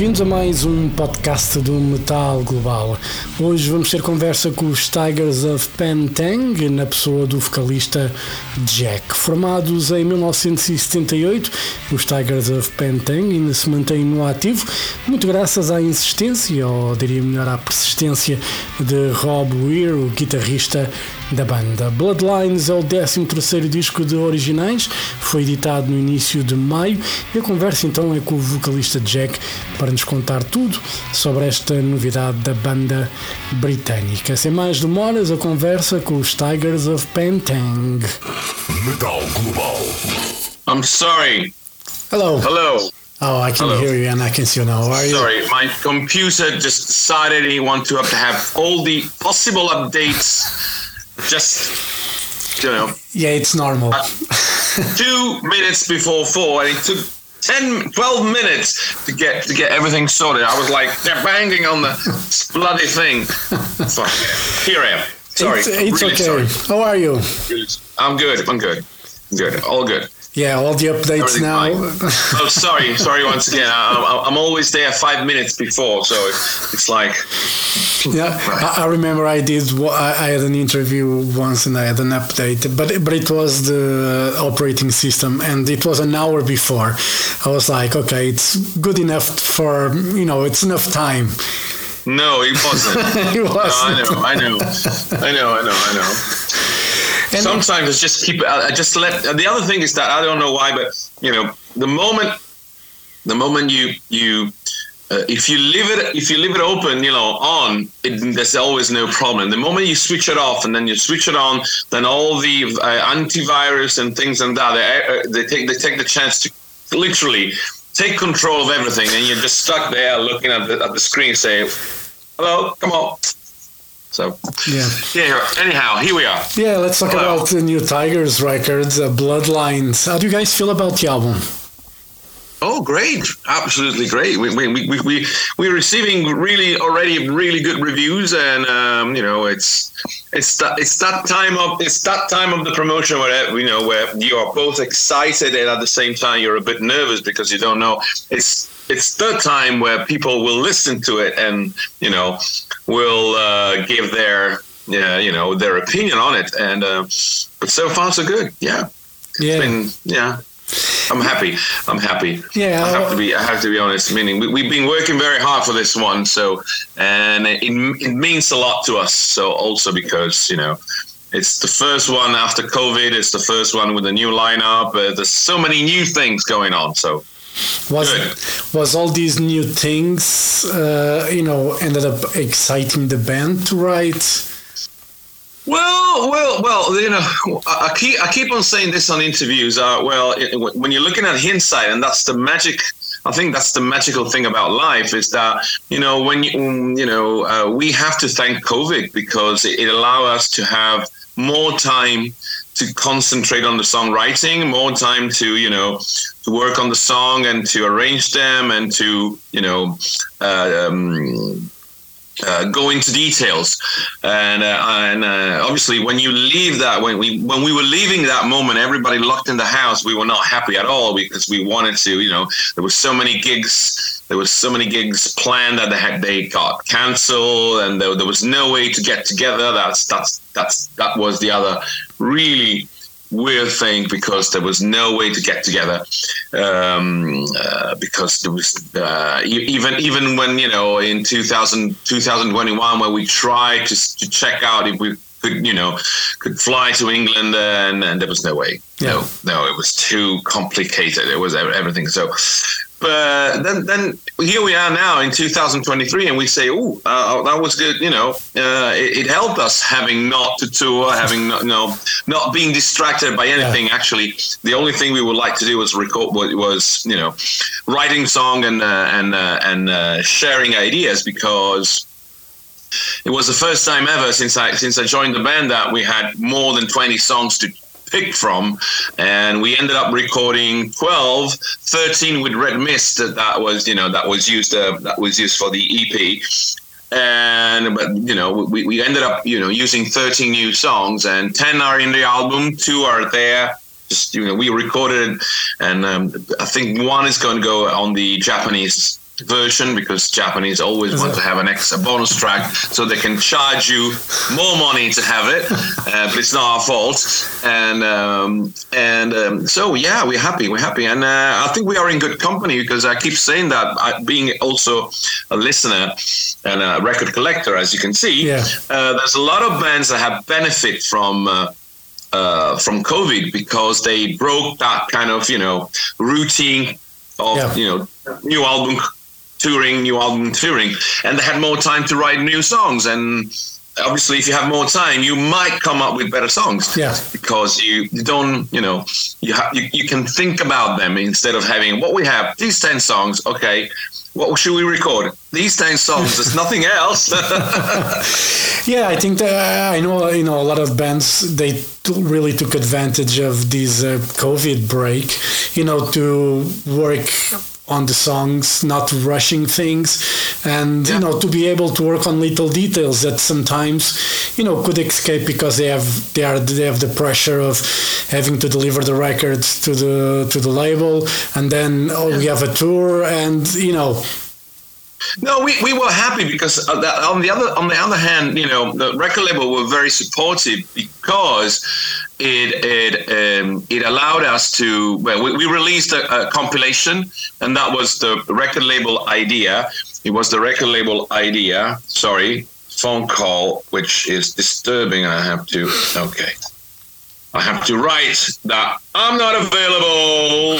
bem-vindos a mais um podcast do Metal Global. Hoje vamos ter conversa com os Tigers of Pantang, na pessoa do vocalista Jack. Formados em 1978, os Tigers of Pantang ainda se mantêm no ativo, muito graças à insistência, ou diria melhor à persistência, de Rob Weir, o guitarrista da banda. Bloodlines é o 13º disco de originais, foi editado no início de maio e a conversa então é com o vocalista Jack para nos contar tudo sobre esta novidade da banda britânica. Sem mais demoras, a conversa com os Tigers of Pentang. Metal Global. I'm sorry. Hello. Hello. Oh, I can Hello. hear you and I can see you now. How are you? Sorry, my computer just decided he wanted to have, to have all the possible updates. Just, you know, Yeah, it's normal. Uh, two minutes before four, and it took 10, 12 minutes to get to get everything sorted. I was like, they're banging on the bloody thing. So, here I am. Sorry. It's, it's really okay. sorry. How are you? I'm good. I'm good. Good. All good. Yeah, all the updates now. Oh, sorry, sorry once again. I, I'm always there five minutes before, so it's like Yeah, I, I remember I did. I had an interview once and I had an update, but but it was the operating system, and it was an hour before. I was like, okay, it's good enough for you know, it's enough time. no, it wasn't. It No, I wasn't. know, I know, I know, I know, I know. And- Sometimes it's just keep. I I just let. The other thing is that I don't know why, but you know, the moment, the moment you you. Uh, if you leave it, if you leave it open, you know, on, it, there's always no problem. The moment you switch it off and then you switch it on, then all the uh, antivirus and things and that they, uh, they take they take the chance to literally take control of everything, and you're just stuck there looking at the, at the screen, saying, "Hello, come on." So Yeah, yeah. Anyhow, here we are. yeah. Let's talk Wow. about the new Tygers records, uh, Bloodlines. How do you guys feel about the album? Oh, great! Absolutely great. We we we we we we're receiving really already really good reviews, and um, you know it's it's that it's that time of it's that time of the promotion where you know where you are both excited and at the same time you're a bit nervous because you don't know. It's it's the time where people will listen to it and you know will uh, give their yeah you know their opinion on it, and uh, but so far so good. Yeah, Yeah, been yeah. I'm happy. I'm happy. Yeah, I have to be. I have to be honest. Meaning, we, we've been working very hard for this one. So, and it, it means a lot to us. So, also because you know, it's the first one after COVID. It's the first one with a new lineup. Uh, there's so many new things going on. So, was good. was all these new things, uh, you know, ended up exciting the band to write? Well, well, well. You know, I I keep I keep on saying this on interviews. Uh, well, it, when you're looking at hindsight, and that's the magic. I think that's the magical thing about life is that you know when you mm, you know uh, we have to thank COVID because it, it allowed us to have more time to concentrate on the songwriting, more time to you know to work on the song and to arrange them and to you know. Uh, um, uh, go into details, and uh, and uh, obviously when you leave that when we when we were leaving that moment, everybody locked in the house. We were not happy at all because we wanted to. You know, there were so many gigs. There was so many gigs planned that they had they got cancelled, and there, there was no way to get together. That's that's that's that was the other really weird thing because there was no way to get together um, uh, because there was uh, even even when you know in 2000 2021 when we tried to, to check out if we could you know could fly to England and, and there was no way. No no it was too complicated. It was everything. So but then then here we are now in 2023 and we say oh uh, that was good you know uh, it, it helped us having not to tour having not, no not being distracted by anything actually. The only thing we would like to do was record was, was you know writing song and uh, and uh, and uh, sharing ideas because it was the first time ever since I since I joined the band that we had more than 20 songs to pick from and we ended up recording 12 13 with red mist that, was you know that was used uh, that was used for the ep and but you know we, we ended up you know using 13 new songs and 10 are in the album two are there. Just you know we recorded and um, i think one is going to go on the japanese version because Japanese always want to have an extra bonus track so they can charge you more money to have it, uh, but it's not our fault. And um, and um, so yeah, we're happy, we're happy, and uh, I think we are in good company because I keep saying that I, being also a listener and a record collector, as you can see, Yeah. uh, there's a lot of bands that have benefit from. Uh, uh, from COVID because they broke that kind of you know routine of Yeah. you know new album touring, new album touring, and they had more time to write new songs. And obviously, if you have more time, you might come up with better songs. Yeah. Because you, you don't, you know, you, ha- you you can think about them instead of having what we have. These ten songs, okay. What should we record? These ten songs. There's nothing else. Yeah, I think that I know you know a lot of bands they t- really took advantage of this uh, COVID break, you know, to work on the songs, not rushing things, and you know to be able to work on little details that sometimes you know could escape because they have they are they have the pressure of having to deliver the records to the to the label, and then oh we have a tour, and you know No, we, we were happy because uh, on the other on the other hand, you know, the record label were very supportive because it it um, it allowed us to well, we, we released a, a compilation, and that was the record label idea. It was the record label idea. Sorry, phone call, which is disturbing. I have to okay. I have to write that I'm not available,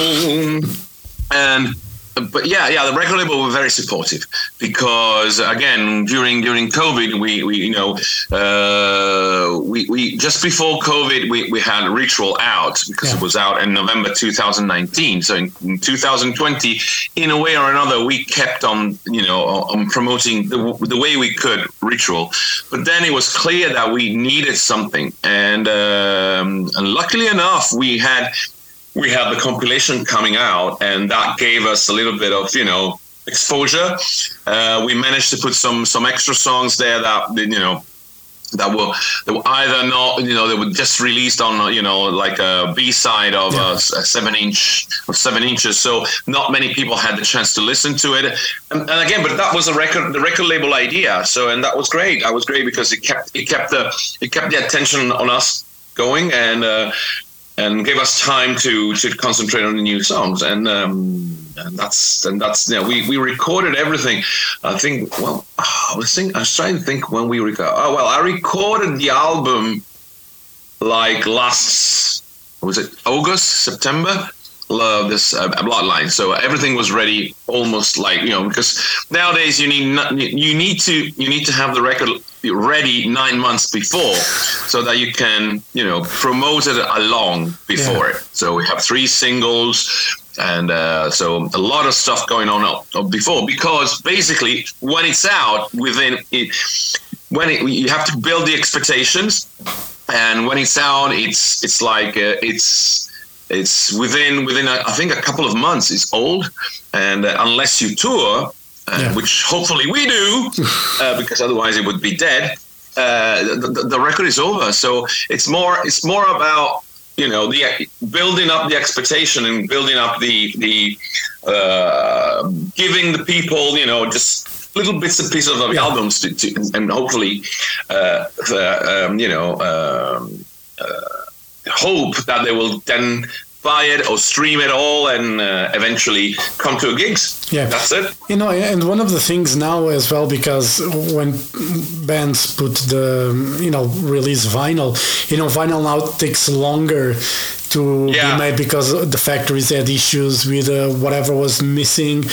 and but yeah, yeah, the record label were very supportive because again, during during COVID, we, we you know uh, we, we just before COVID, we, we had Ritual out because Yeah. it was out in November 2019. So in, in 2020, in a way or another, we kept on you know on promoting the, the way we could Ritual, but then it was clear that we needed something, and um, and luckily enough, we had we had the compilation coming out, and that gave us a little bit of you know exposure. Uh, we managed to put some some extra songs there that you know that were that were either not you know they were just released on you know like a B side of Yeah. a, s- a seven inch of seven inches, so not many people had the chance to listen to it. And, and again, but that was a record the record label idea. So and that was great. That was great because it kept it kept the it kept the attention on us going and. Uh, and gave us time to to concentrate on the new songs. And um and that's and that's yeah we we recorded everything. I think well i was think i was trying to think when we record oh well i recorded the album like last was it august september love this uh, bloodline. So everything was ready almost like you know because nowadays you need not, you need to you need to have the record ready nine months before so that you can you know promote it along before it. So we have three singles and uh, so a lot of stuff going on up- up before because basically when it's out within it when it, you have to build the expectations and when it's out it's it's like uh, it's it's within within a, I think a couple of months it's old and uh, unless you tour uh, Yeah. which hopefully we do uh, because otherwise it would be dead uh, the, the, the record is over so it's more it's more about you know the building up the expectation and building up the the uh, giving the people you know just little bits and pieces of Yeah. albums to, to, and hopefully uh, the, um, you know um, uh, hope that they will then buy it or stream it all and uh, eventually come to a gigs Yeah. that's it You know, and one of the things now as well, because when bands put the, you know, release vinyl, you know, vinyl now takes longer to Yeah. be made because the factories had issues with uh, whatever was missing,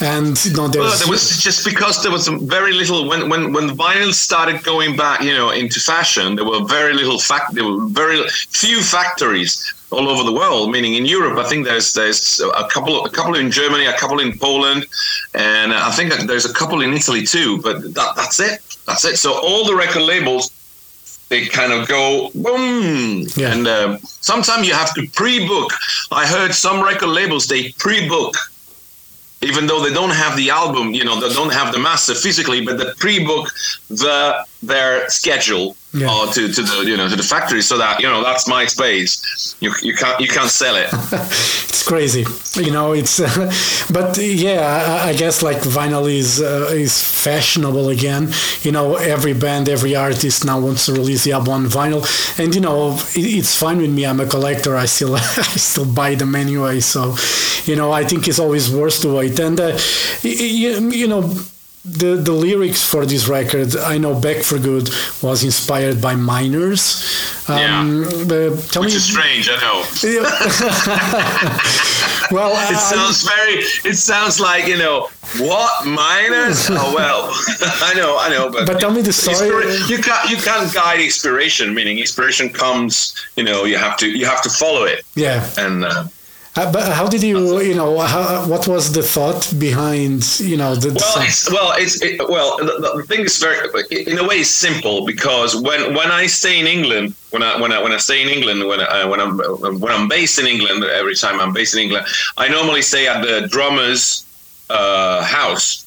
and you know, Well, there's there was just because there was very little when when when vinyl started going back, you know, into fashion. There were very little fact. There were very few factories all over the world. Meaning in Europe, I think there's there's a couple a couple in Germany, a couple in Poland, and I think that there's a couple in Italy too. But that, that's it. That's it. So all the record labels. They kind of go boom, Yeah. and uh, sometimes you have to pre-book. I heard some record labels they pre-book even though they don't have the album, you know, they don't have the master physically, but they pre-book the their schedule Yeah. uh, to, to the you know to the factory so that you know that's my space. You, you can't you can't sell it. it's crazy. You know it's uh, but yeah I, I guess like vinyl is uh, is fashionable again. You know every band every artist now wants to release the album on vinyl. And you know it, it's fine with me. I'm a collector. I still i still buy them anyway. So you know i think it's always worth to wait. And uh, you, you know the the lyrics for this record, I know Back for Good was inspired by miners. Um, tell Which me, is strange, I know. well, It I- sounds very. It sounds like you know what miners. Oh well, I know, I know, but But tell me the story. You can't you can't guide inspiration. Meaning inspiration comes. You know, you have to you have to follow it. yeah. And uh, Uh, but how did you, you know, how, what was the thought behind, you know, the, well, it's well, it's it, well. The, the thing is very, in a way, it's simple because when when I stay in England, when I when I when I stay in England, when I, when I'm when I'm based in England, every time I'm based in England, I normally stay at the drummer's uh, house.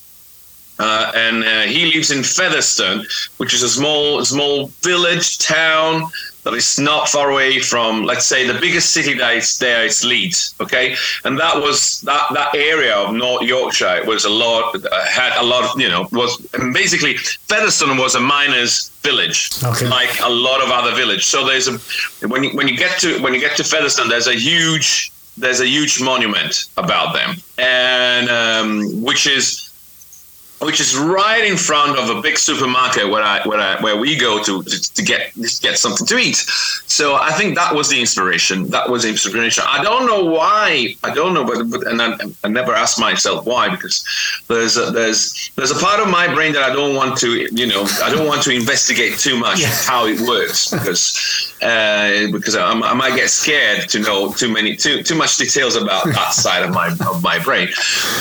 Uh, and uh, he lives in Featherstone, which is a small small village town that is not far away from, let's say, the biggest city that is there is Leeds. Okay, and that was that that area of North Yorkshire It was a lot had a lot of you know was basically Featherstone was a miners' village, Okay. like a lot of other village. So there's a when you when you get to when you get to Featherstone, there's a huge there's a huge monument about them, and um, which is which is right in front of a big supermarket where I where I where we go to to, to get just get something to eat. So I think that was the inspiration. That was the inspiration. I don't know why. I don't know, but, but and I, I never asked myself why because there's a, there's there's a part of my brain that I don't want to you know I don't want to investigate too much Yeah. how it works because uh, because I, I might get scared to know too many too too much details about that side of my of my brain.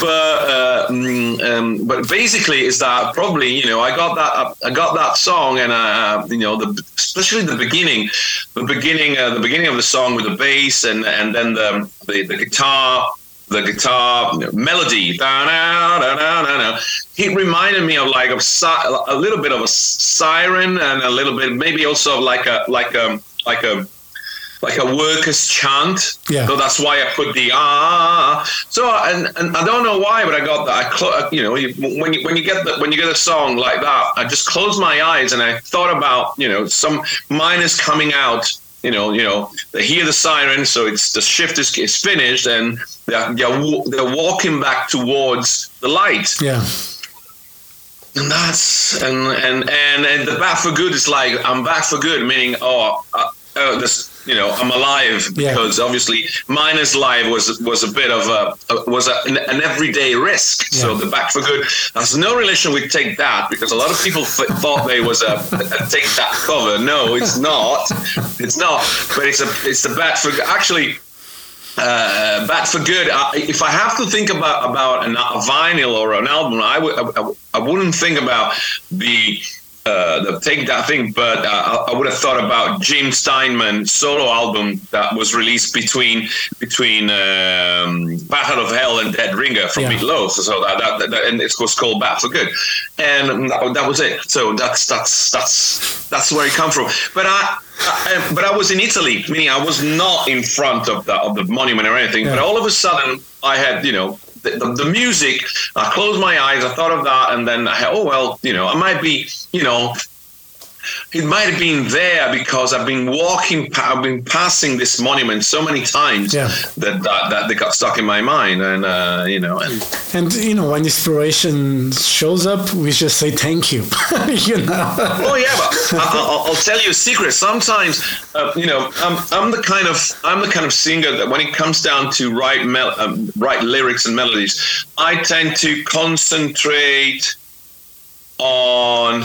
But uh, mm, um, but basically, is that probably you know I got that I got that song and uh, you know the especially the beginning, the beginning uh, the beginning of the song with the bass and and then the the, the guitar. The guitar melody, da-na-da-na-na-na. it reminded me of like a, si- a little bit of a siren and a little bit maybe also of like a like a like a like a workers chant. Yeah. So that's why I put the ah. So and, and I don't know why, but I got that. I clo- you know when you when you get the, when you get a song like that, I just closed my eyes and I thought about you know some miners coming out. You know, you know, they hear the siren, so it's the shift is, is finished, and they're, they're they're walking back towards the light. yeah. And that's and and and, and the back for good is like I'm back for good, meaning oh, uh, uh, this you know I'm alive Yeah. because obviously minus life was was a bit of a, a was a, an, an everyday risk. So the back for good has no relation with take that because a lot of people thought there was a, a take that cover. No, it's not. It's not. But it's a it's the back for actually uh, for good. I, if I have to think about about an, a vinyl or an album, I would I, I wouldn't think about the. Uh, the take that thing, but uh, I, I would have thought about Jim Steinman solo album that was released between between um, Bat Out of Hell and Dead Ringer from Yeah. Meatloaf. So that, that, that and it was called Bad for Good, and that, that was it. So that's that's that's that's where it come from. But I, I but I was in Italy, meaning I was not in front of the of the monument or anything. But all of a sudden, I had you know. The, the, music, I closed my eyes, I thought of that, and then I oh, well, you know, I might be, you know, it might have been there because I've been walking, I've been passing this monument so many times Yeah. that, that that they got stuck in my mind, and uh, you know, and And, you know, when inspiration shows up, we just say thank you. you know? oh yeah, but I, I'll, I'll tell you a secret. Sometimes, uh, you know, I'm, I'm the kind of I'm the kind of singer that when it comes down to write mel- um, write lyrics and melodies, I tend to concentrate on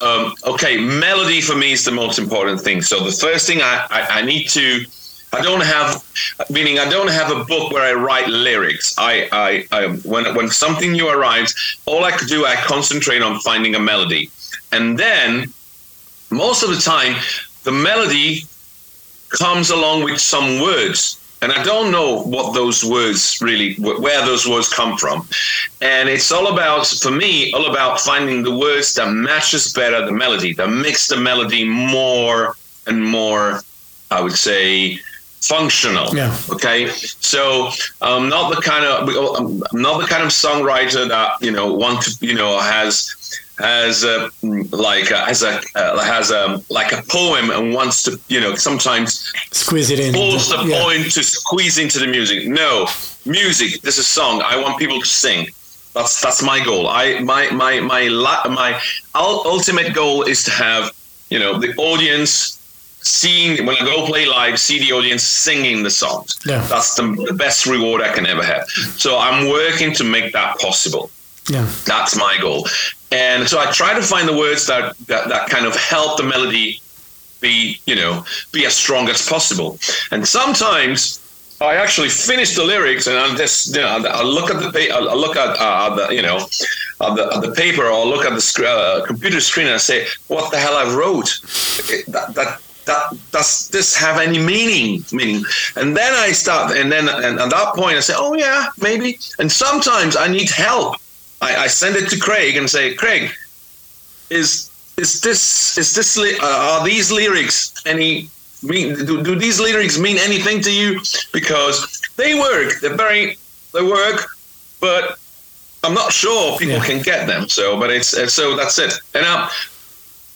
um, okay, melody for me is the most important thing. So the first thing I, I, I need to, I don't have, meaning I don't have a book where I write lyrics. I, I, I when when something new arrives, all I could do, I concentrate on finding a melody, and then most of the time, the melody comes along with some words. And I don't know what those words really, where those words come from. And it's all about, for me, all about finding the words that matches better the melody, that makes the melody more and more, I would say, functional. Yeah. Okay. So I'm not the kind of I'm um, not the kind of songwriter that you know want to you know has has a like a, has a uh, has a like a poem and wants to you know sometimes squeeze it in force the yeah. poem to squeeze into the music. No, music. This is a song. I want people to sing. That's that's my goal. I my my my my ultimate goal is to have you know the audience seeing when I go play live, see the audience singing the songs. Yeah. That's the, the best reward I can ever have. So I'm working to make that possible. Yeah. That's my goal. And so I try to find the words that, that, that kind of help the melody be, you know, be as strong as possible. And sometimes I actually finish the lyrics and I just, you know, I look at the, I look at uh, the, you know, at the, at the paper or look at the uh, computer screen and I say, what the hell I wrote? That, that that does this have any meaning meaning and then i start and then and at that point i say oh yeah maybe and sometimes i need help i, I send it to craig and say craig is is this is this uh, are these lyrics any mean do, do these lyrics mean anything to you because they work they're very they work but i'm not sure people yeah. can get them so but it's so that's it and now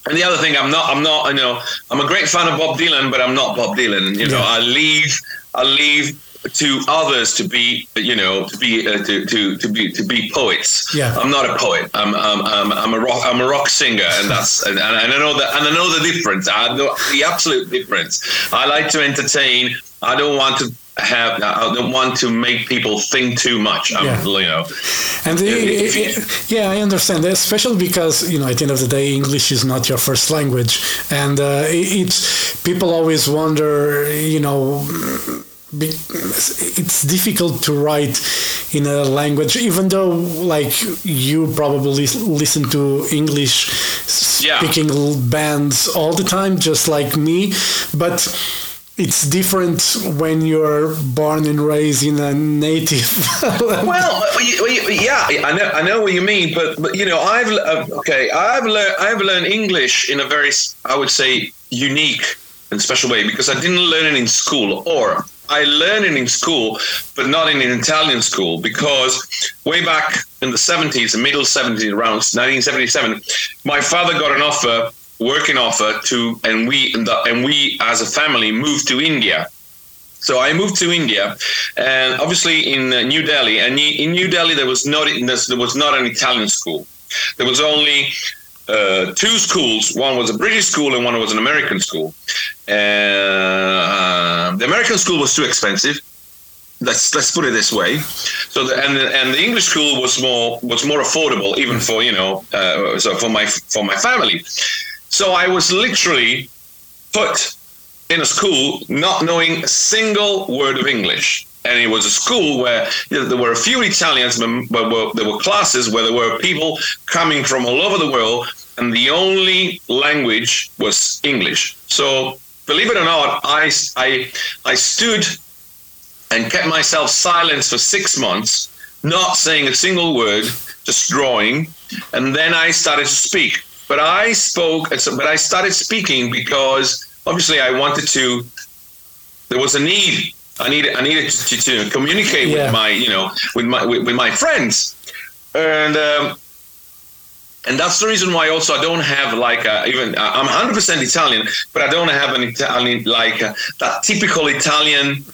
and the other thing, I'm not, I'm not, you know, I'm a great fan of Bob Dylan, but I'm not Bob Dylan. You know, yeah. I leave, I leave to others to be, you know, to be, uh, to, to, to be, to be poets. Yeah. I'm not a poet. I'm, I'm, I'm, I'm a rock, I'm a rock singer, and that's, and, and I know that, and I know the difference. I know the absolute difference. I like to entertain. I don't want to have I don't want to make people think too much. I'm, yeah. you know, and the, it, yeah, I understand, that, especially because you know at the end of the day, English is not your first language, and uh, it's people always wonder, you know. It's difficult to write in a language, even though, like you probably listen to English speaking yeah. bands all the time, just like me. But it's different when you're born and raised in a native. well, yeah, I know, I know what you mean, but, but you know, I've uh, okay, I've learned I've learned English in a very, I would say, unique and special way because I didn't learn it in school, or I learned it in school, but not in an Italian school because way back in the 70s, the middle 70s, around 1977, my father got an offer working offer to, and we and we as a family moved to India. So I moved to India, and obviously in uh, New Delhi. And in New Delhi, there was not there was not an Italian school. There was only uh, two schools. One was a British school, and one was an American school. Uh, the American school was too expensive. Let's let's put it this way. So the, and and the English school was more was more affordable, even for you know uh, so for my for my family. So I was literally put in a school not knowing a single word of English. And it was a school where you know, there were a few Italians, but were, there were classes where there were people coming from all over the world, and the only language was English. So, believe it or not, I, I, I stood and kept myself silent for six months, not saying a single word, just drawing. And then I started to speak. But I spoke, but I started speaking because obviously I wanted to. There was a need. I needed. I needed to, to communicate yeah. with my, you know, with my with, with my friends, and um, and that's the reason why also I don't have like a, even uh, I'm 100% Italian, but I don't have an Italian like a, that typical Italian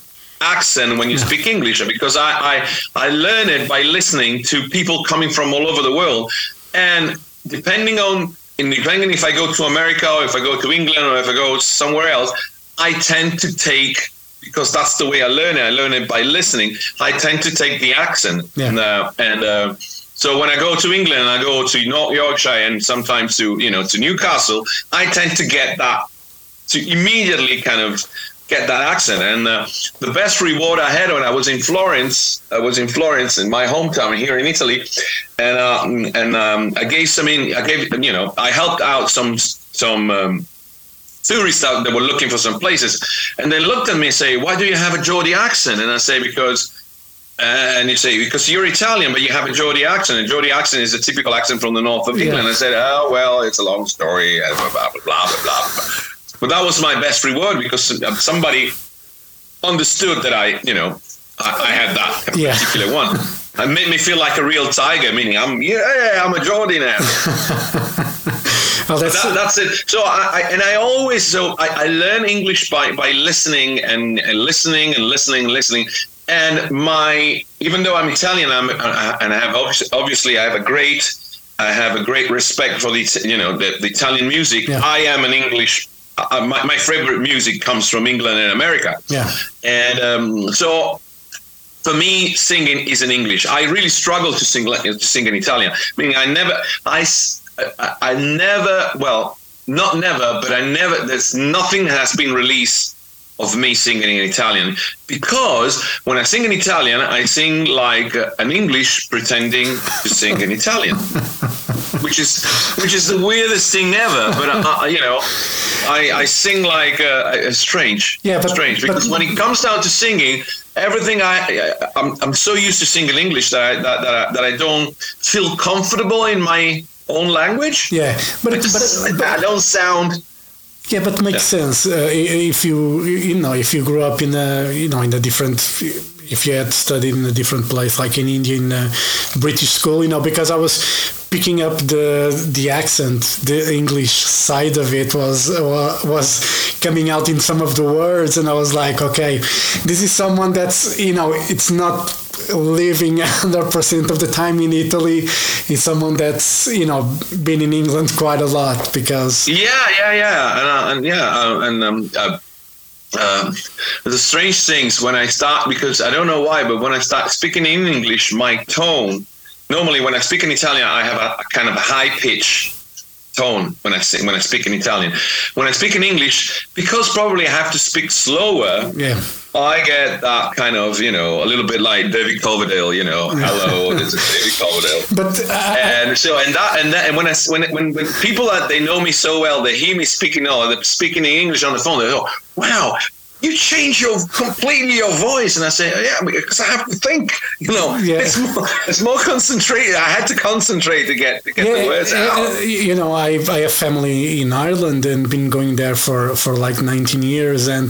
accent when you speak English because I, I I learn it by listening to people coming from all over the world, and depending on in depending if I go to America or if I go to England or if I go somewhere else, I tend to take because that's the way I learn it. I learn it by listening. I tend to take the accent, yeah. and, uh, and uh, so when I go to England, and I go to North Yorkshire and sometimes to you know to Newcastle. I tend to get that to immediately kind of get that accent. And uh, the best reward I had when I was in Florence, I was in Florence in my hometown here in Italy, and uh, and um, I gave some in. I gave you know I helped out some some um, tourists out that were looking for some places, and they looked at me and say, "Why do you have a Geordie accent?" And I say, "Because." Uh, and you say because you're Italian, but you have a Geordie accent, and Geordie accent is a typical accent from the north of England. Yeah. I said, "Oh well, it's a long story." Blah blah blah blah blah. blah. But that was my best reward because somebody understood that I, you know, I, I had that Yeah. particular one. It made me feel like a real tiger, meaning I'm yeah, yeah I'm a Geordie now. Well, that's That, that's it. So I, I and I always so I, I learn English by by listening and, and listening and listening and listening. And my even though I'm Italian, I'm uh, and I have obviously, obviously I have a great I have a great respect for the you know the, the Italian music. Yeah. I am an English. Uh, my, my favorite music comes from England and America. yeah, And um, so for me, singing is in English. I really struggle to sing to sing in Italian. Meaning, I never, I, I- I never, well, not never, but I never. There's nothing that has been released of me singing in Italian because when I sing in Italian, I sing like an English pretending to sing in Italian, which is which is the weirdest thing ever. But uh, you know, I, I sing like uh, uh, strange, Yeah, but- strange but- because when it comes down to singing, everything I, I I'm, I'm so used to singing English that I, that, that I, that I don't feel comfortable in my own language. yeah. But I, just, but, I don't sound. Yeah, but makes sense uh, if you you know if you grew up in a you know in a different if you had studied in a different place like in India in a British school you know because I was picking up the the accent the English side of it was wa- was coming out in some of the words and I was like okay this is someone that's you know it's not living 100% of the time in Italy is someone that's you know been in England quite a lot because Yeah, yeah, yeah, and, uh, and yeah, uh, and um, uh, uh, the strange things when I start because I don't know why, but when I start speaking in English, my tone. Normally, when I speak in Italian, I have a, a kind of a high pitch tone when I when I speak in Italian. When I speak in English, because probably I have to speak slower, yeah. I get that kind of you know a little bit like David Coverdale, you know, hello, this is David Coverdale. But uh, and so and that and that and when I when when, when people that they know me so well, they hear me speaking or they're speaking in English on the phone, they go, "Wow, you change your completely your voice." And I say, "Yeah, because I have to think. You know, Yeah. it's more it's more concentrated. I had to concentrate to get to get the words uh, out." uh, you know, I I have family in Ireland and been going there for for like 19 years. And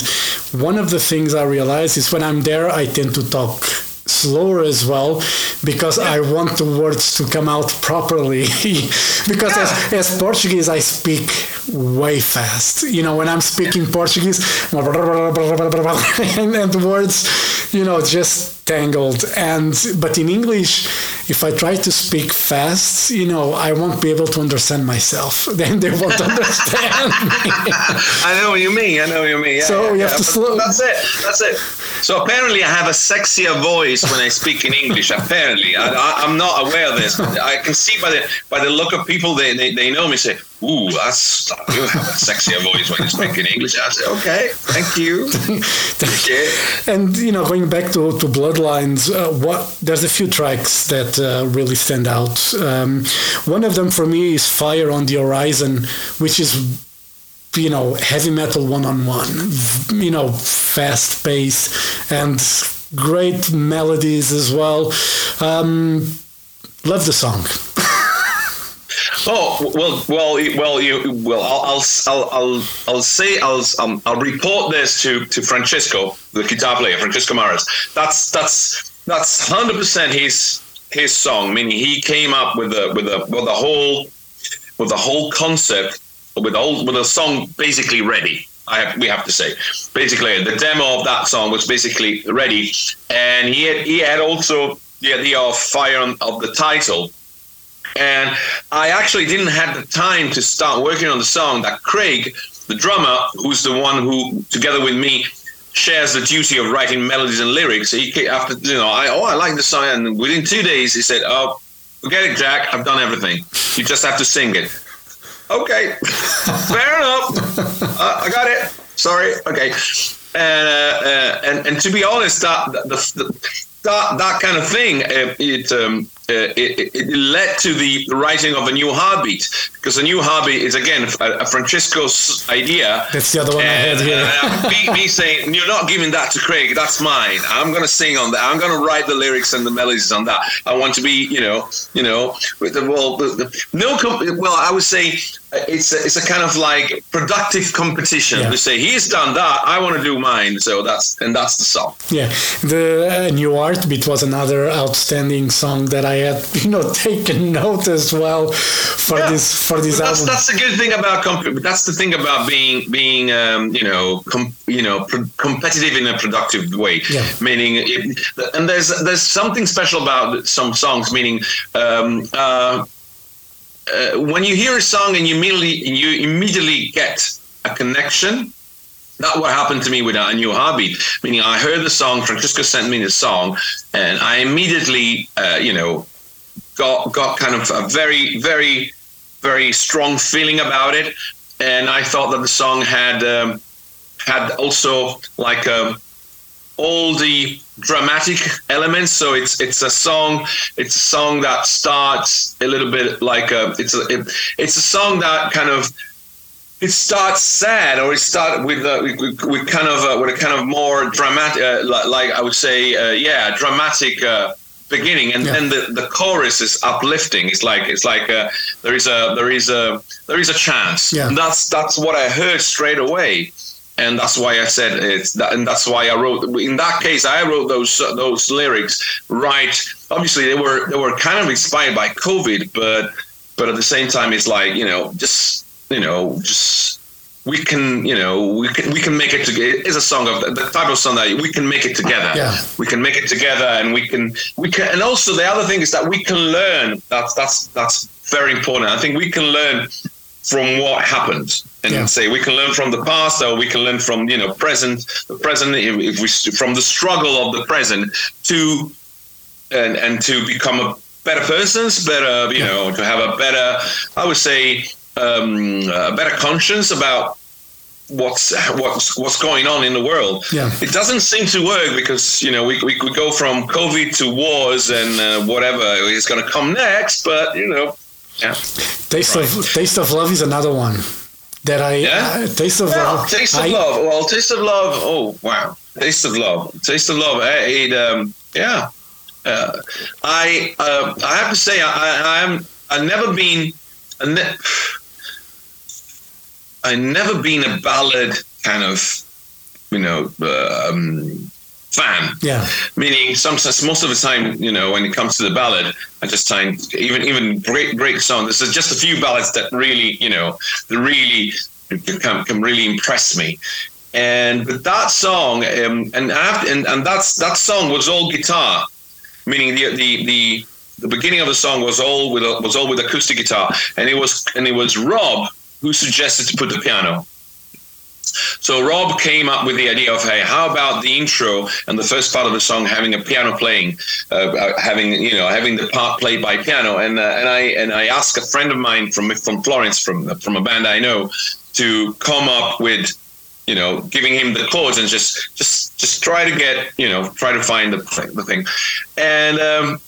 one of the things I realize is when I'm there, I tend to talk slower as well because I want the words to come out properly. because as, as Portuguese, I speak way fast. You know, when I'm speaking Portuguese, and, and the words, you know, just tangled. And but in English, if I try to speak fast, you know, I won't be able to understand myself. Then they won't understand me. I know what you mean. I know what you mean. Yeah, So yeah, we have yeah. to slow- That's it. That's it. So apparently, I have a sexier voice when I speak in English. apparently, I, I, I'm not aware of this. But I can see by the by the look of people they, they, they know me. Say, "Ooh, that's you have a sexier voice when you speak in English." I say, "Okay, thank you." Yeah. And you know, going back to, to Bloodlines, uh, what there's a few tracks that uh, really stand out. Um, one of them for me is "Fire on the Horizon," which is you know heavy metal one on one. You know, fast pace and great melodies as well. Um, love the song. Oh well, well, well, you, well. I'll, I'll, I'll, I'll say, I'll, um, I'll report this to, to Francesco, the guitar player, Francesco Marras. That's, that's, that's hundred percent his, his song. Meaning he came up with the, with the, with the whole, with the whole concept, with whole, with the song basically ready. I have, we have to say, basically, the demo of that song was basically ready, and he had, he had also the idea of fire on, of the title and I actually didn't have the time to start working on the song that Craig, the drummer, who's the one who, together with me, shares the duty of writing melodies and lyrics. He after you know, I oh I like the song, and within two days he said, "Oh, forget it, Jack. I've done everything. You just have to sing it." Okay, fair enough. Uh, I got it. Sorry. Okay, and uh, uh, and and to be honest, that the, the that that kind of thing, uh, it um, uh, it, it, led to the writing of a new heartbeat because a new heartbeat is again a, a Francesco's idea. That's the other one and, I had here. uh, me, me, saying you're not giving that to Craig. That's mine. I'm going to sing on that. I'm going to write the lyrics and the melodies on that. I want to be, you know, you know, with the well, the, the, no. Well, I would say it's a, it's a kind of like productive competition. Yeah. We say he's done that. I want to do mine. So that's and that's the song. Yeah, the uh, new heartbeat was another outstanding song that I had, you know, taken note as well for yeah. this for this that's, album. That's the good thing about comp- That's the thing about being being um, you know com- you know pro- competitive in a productive way. Yeah. Meaning, it, and there's there's something special about some songs. Meaning. Um, uh, uh, when you hear a song and you immediately you immediately get a connection that's what happened to me with a new heartbeat meaning i heard the song Francesco sent me the song and i immediately uh, you know got got kind of a very very very strong feeling about it and i thought that the song had um, had also like um, all the dramatic elements. So it's it's a song. It's a song that starts a little bit like a. It's a it, it's a song that kind of. It starts sad, or it starts with, uh, with, with kind of uh, with a kind of more dramatic, uh, like, like, I would say, uh, yeah, dramatic uh, beginning, and yeah. then the, the chorus is uplifting. It's like it's like uh, there is a there is a there is a chance. Yeah. And that's that's what I heard straight away and that's why I said it's that, and that's why I wrote. In that case, I wrote those those lyrics right. Obviously, they were they were kind of inspired by COVID, but but at the same time, it's like you know, just you know, just we can you know we can we can make it together. It's a song of the type of song that we can make it together. Yeah. We can make it together, and we can we can. And also the other thing is that we can learn. That's that's that's very important. I think we can learn from what happened and yeah. say we can learn from the past or we can learn from you know present the present if we from the struggle of the present to and and to become a better persons better you yeah. know to have a better i would say um, a better conscience about what's what's what's going on in the world. Yeah. It doesn't seem to work because you know we we could go from COVID to wars and uh, whatever is going to come next, but you know yeah. Taste right. of Taste of Love is another one that I yeah. Uh, Taste of well, Love. Taste of I, Love. Well, Taste of Love. Oh wow, Taste of Love. Taste of Love. It, um, yeah. Uh, I uh, I have to say I, I am I've never been ne- I never been a ballad kind of you know um, fan. Yeah. Meaning, sometimes, most of the time, you know, when it comes to the ballad, I just find even even great great songs. There's just a few ballads that really, you know, that really can, can really impress me. And but that song, um, and after, and and that's that song was all guitar, meaning the the the the beginning of the song was all with was all with acoustic guitar, and it was and it was Rob who suggested to put the piano. So Rob came up with the idea of, hey, how about the intro and the first part of the song having a piano playing, uh, uh, having you know having the part played by piano, and uh, and I and I asked a friend of mine from from Florence from from a band I know to come up with you know, giving him the chords and just just just try to get you know try to find the the thing, and um,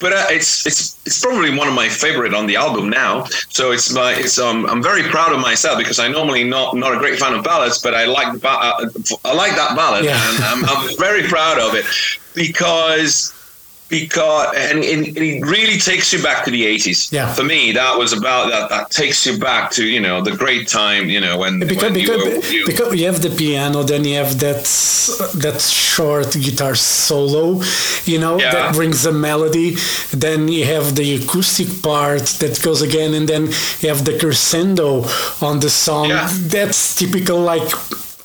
but uh, it's it's it's probably one of my favorite on the album now. So it's my it's um I'm very proud of myself because I normally not not a great fan of ballads, but I like the uh, I like that ballad, yeah. and I'm, I'm very proud of it because because and, and, it really takes you back to the 80s yeah for me that was about that that takes you back to you know the great time you know when because when because, you, were, you, because you have the piano then you have that that short guitar solo you know Yeah. that brings the melody then you have the acoustic part that goes again and then you have the crescendo on the song Yeah. that's typical like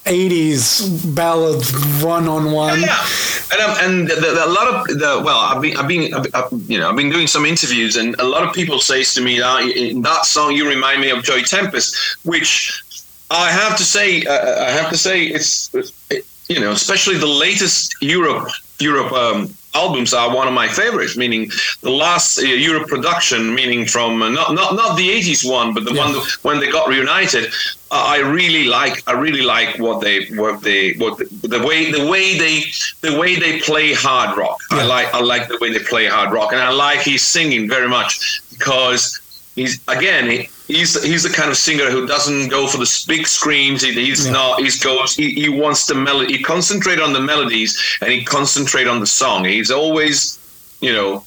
80s ballad one on one Yeah, and um, and the, the, a lot of the well, I've been I've been I've, you know I've been doing some interviews, and a lot of people says to me that in that song you remind me of Joey Tempest, which I have to say uh, I have to say it's. It, you know, especially the latest Europe Europe um, albums are one of my favorites. Meaning the last uh, Europe production, meaning from uh, not not not the '80s one, but the Yeah. one when they got reunited. Uh, I really like. I really like what they what they what the, the way the way they the way they play hard rock. I like I like the way they play hard rock, and I like his singing very much because he's again he, he's he's the kind of singer who doesn't go for the big screams. He, he's Yeah. not. He's goes. He, he wants the melody. He concentrate on the melodies and he concentrate on the song. He's always, you know.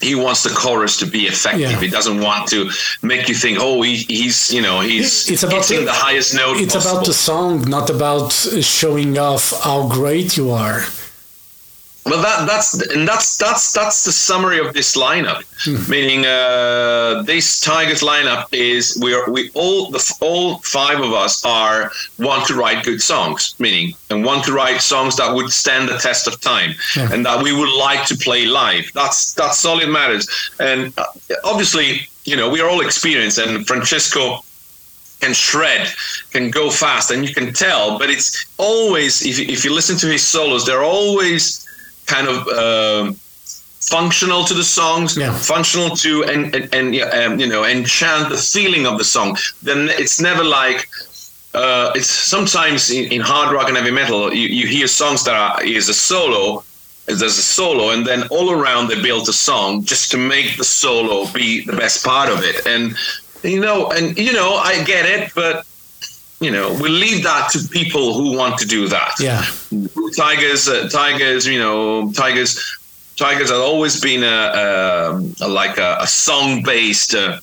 He wants the chorus to be effective. Yeah. He doesn't want to make you think, oh, he, he's, you know, he's It's about hitting the- the highest note. It's possible. about the song, not about showing off how great you are. Well, that that's and that's that's that's the summary of this lineup. Hmm. Meaning, uh, this Tygers lineup is we are we all the all five of us are want to write good songs. Meaning, and want to write songs that would stand the test of time, Yeah. and that we would like to play live. That's that's all it matters. And uh, obviously, you know, we are all experienced, and Francesco can shred, can go fast, and you can tell. But it's always, if if you listen to his solos, they're always kind of um functional to the songs, Yeah. functional to and and, and um, you know enchant the feeling of the song. Then it's never like. Uh, it's sometimes in, in hard rock and heavy metal, you, you hear songs that are is a solo, there's a solo, and then all around they build a song just to make the solo be the best part of it. And you know, and you know, I get it, but you know, we leave that to people who want to do that. Yeah. Tygers, uh, Tygers, you know, Tygers, Tygers have always been a, a, a like a, a song-based uh,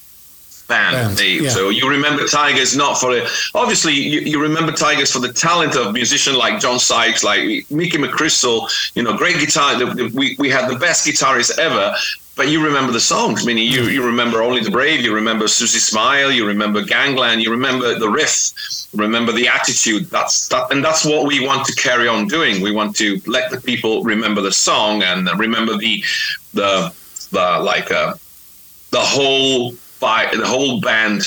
band. Yeah. So you remember Tygers not for the, obviously you, you remember Tygers for the talent of musicians like John Sykes, like Mickey McChrystal. You know, great guitar. the- the- We we had the best guitarists ever. But you remember the songs, meaning you, you remember Only the Brave, you remember Susie Smile, you remember Gangland, you remember the riff, remember the attitude. That's that, and that's what we want to carry on doing. We want to let the people remember the song and remember the the the like uh, the whole by the whole band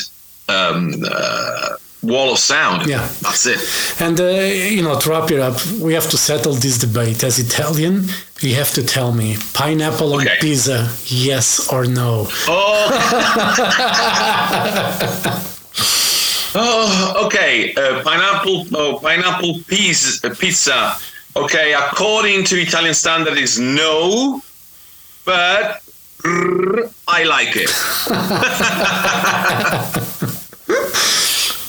um, uh, wall of sound. Yeah. that's it. And uh, you know, to wrap it up, we have to settle this debate. As Italian, you have to tell me pineapple on pizza, yes or no? Oh. oh, okay. Uh, pineapple, oh, pineapple piece, uh, pizza. Okay, according to Italian standard, is no, but I like it.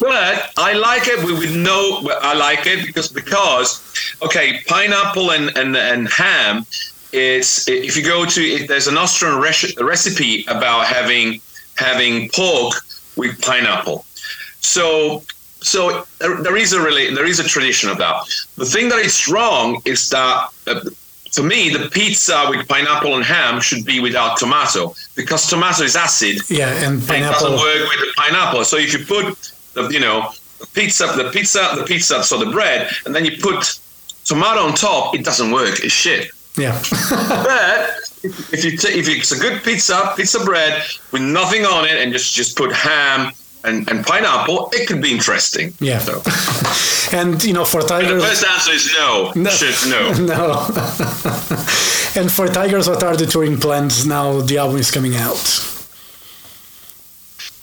but I like it with, with no. I like it because because okay, pineapple and and, and ham. It's if you go to if there's an Austrian recipe about having having pork with pineapple. So so there, there is a really there is a tradition of that. The thing that is wrong is that. Uh, for me, the pizza with pineapple and ham should be without tomato because tomato is acid Yeah, and it doesn't work with the pineapple. So if you put the, you know, pizza, the pizza, the pizza, so the bread, and then you put tomato on top, it doesn't work. It's shit. Yeah, But if you t- if it's a good pizza, pizza bread with nothing on it, and just just put ham and, and pineapple, it could be interesting. yeah. So, And you know, for tygers the best answer is no. No. Should no. no. and for tygers, what are the touring plans now? The album is coming out.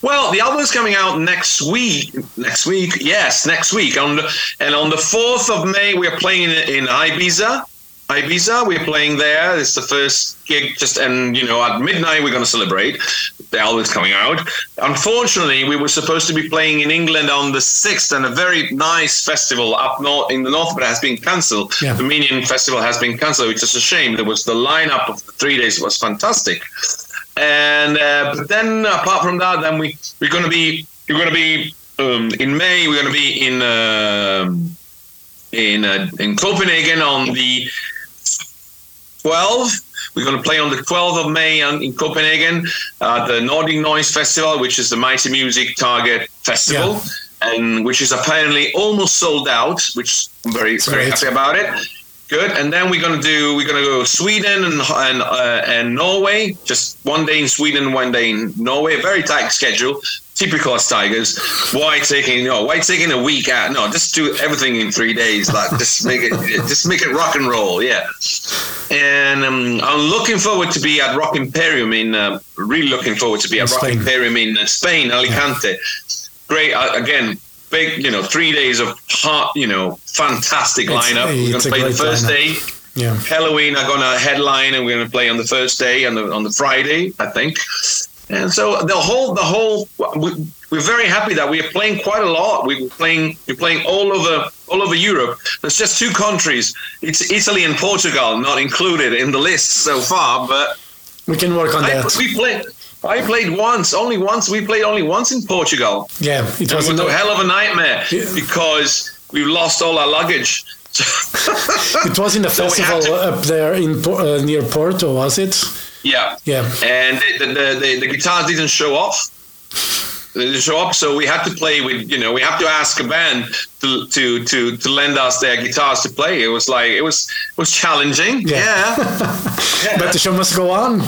Well, the album is coming out next week. Next week, yes, next week. On the, and on the fourth of May, we are playing in, in Ibiza. Ibiza, we're playing there. It's the first gig. Just and you know, at midnight, we're going to celebrate. The album is coming out. Unfortunately, we were supposed to be playing in England on the sixth, and a very nice festival up north in the north, but it has been cancelled. Yeah. The Minion Festival has been cancelled, which is a shame. There was the lineup of the three days was fantastic. And uh, but then apart from that, then we we're gonna be we're gonna be um, in May. We're gonna be in um in uh, in Copenhagen on the 12th. We're going to play on the 12th of May in Copenhagen at the Nordic Noise Festival, which is the Mighty Music Target Festival, and which is apparently almost sold out. Which I'm very very happy about it. Good, and then we're gonna do we're gonna go Sweden and and uh, and Norway. Just one day in Sweden, one day in Norway. Very tight schedule. typical as Tygers. Why taking you know why taking a week out? No, just do everything in three days. Like just make it just make it rock and roll. Yeah. And um, I'm looking forward to be at Rock Imperium in. Uh, really looking forward to be at Rock Spain. Imperium in uh, Spain, Alicante. Great. Uh, again, big. You know, three days of hot. You know, fantastic It's- lineup. We're gonna play the first lineup. day. Yeah. Helloween are gonna headline and we're gonna play on the first day and the, on the Friday, I think. And so the whole the whole we, we're very happy that we are playing quite a lot. We're playing we're playing all over all over Europe. There's just two countries. It's Italy and Portugal not included in the list so far, but We can work on I, that. we played I played once, only once. We played only once in Portugal. Yeah, it It was a hell of a nightmare Yeah. because we lost all our luggage. it was in the So festival up there in uh, near Porto, was it? yeah. Yeah. and the, the, the, the guitars didn't show off. They didn't show up, so we had to play with you know we have to ask a band to to to, to lend us their guitars to play. It was like it was it was challenging. Yeah. Yeah. But the show must go on.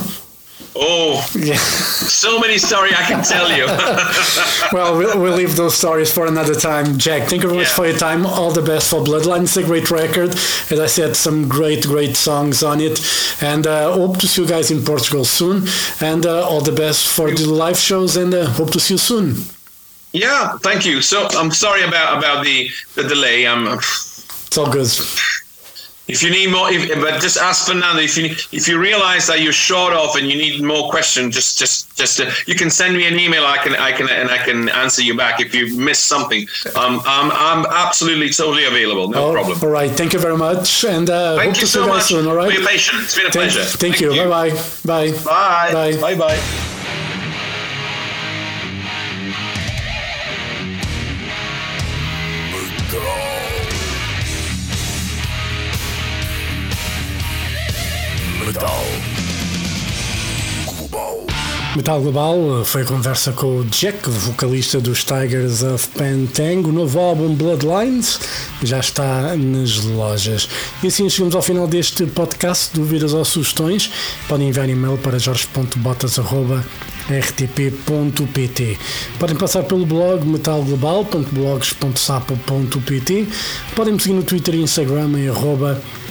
Oh, Yeah. so many stories I can tell you. Well, we'll, we'll leave those stories for another time. Jack, thank you very much Yeah. for your time. All the best for Bloodline. It's a great record. As I said, some great, great songs on it. And uh, hope to see you guys in Portugal soon. And uh, all the best for the live shows. And uh, hope to see you soon. yeah, thank you. So I'm sorry about about the the delay. I'm. It's all good. If you need more, if, but just ask Fernando. If you if you realize that you're short off and you need more questions, just just just uh, you can send me an email. I can I can and I can answer you back if you missed something. Um, I'm I'm absolutely totally available. No Oh, problem. All right. Thank you very much. And uh, Thank hope you to see so you guys much soon. All right. for your patience. It's been a Thank, pleasure. thank you. Bye-bye. Bye. Bye. Bye. Bye. Bye. Metal. Metal Global eh, foi a conversa com o Jack, vocalista dos Tigers of Pantang. O novo álbum Bloodlines já está nas lojas. E assim chegamos ao final deste podcast. Dúvidas ou sugestões? Podem enviar e-mail para jorge.botas.rtp.pt Podem passar pelo blog metalglobal.blogs.sapo.pt Podem me seguir no Twitter e Instagram em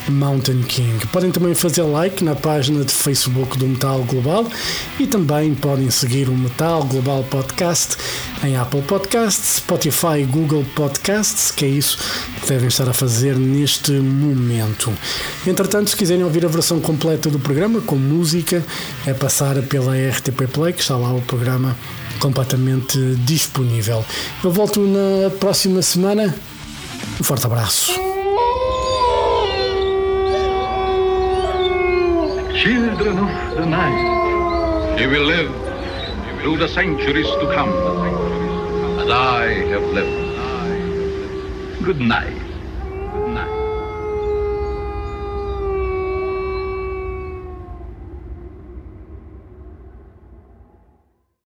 Mountain King. Podem também fazer like na página de Facebook do Metal Global e também podem seguir o Metal Global Podcast em Apple Podcasts, Spotify Google Podcasts, que é isso que devem estar a fazer neste momento. Entretanto, se quiserem ouvir a versão completa do programa com música, é passar pela RTP Play, que está lá o programa completamente disponível. Eu volto na próxima semana. Um forte abraço. Children of the night, He will live through the centuries to come, as I have lived. Good night.